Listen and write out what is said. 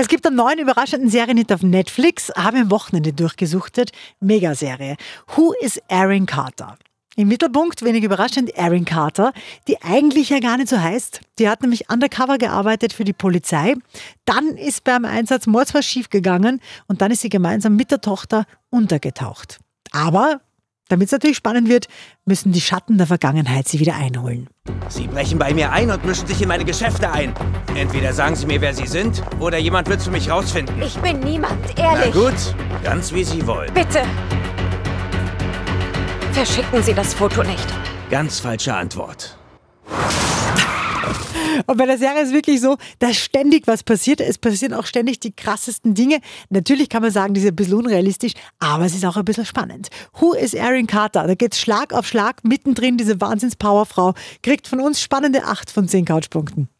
Es gibt einen neuen überraschenden Serienhit auf Netflix, habe im Wochenende durchgesuchtet. Megaserie. Who is Aaron Carter? Im Mittelpunkt, wenig überraschend, Erin Carter, die eigentlich ja gar nicht so heißt. Die hat nämlich undercover gearbeitet für die Polizei. Dann ist beim Einsatz Mords was schiefgegangen und dann ist sie gemeinsam mit der Tochter untergetaucht. Aber damit es natürlich spannend wird, müssen die Schatten der Vergangenheit sie wieder einholen. Sie brechen bei mir ein und mischen sich in meine Geschäfte ein. Entweder sagen Sie mir, wer Sie sind, oder jemand wird für mich rausfinden. Ich bin niemand, ehrlich. Na gut, ganz wie Sie wollen. Bitte. Verschicken Sie das Foto nicht. Ganz falsche Antwort. Und bei der Serie ist es wirklich so, dass ständig was passiert. Es passieren auch ständig die krassesten Dinge. Natürlich kann man sagen, die sind ein bisschen unrealistisch, aber es ist auch ein bisschen spannend. Who is Erin Carter? Da geht's Schlag auf Schlag mittendrin. Diese Wahnsinns-Powerfrau kriegt von uns spannende 8 von 10 Couchpunkten.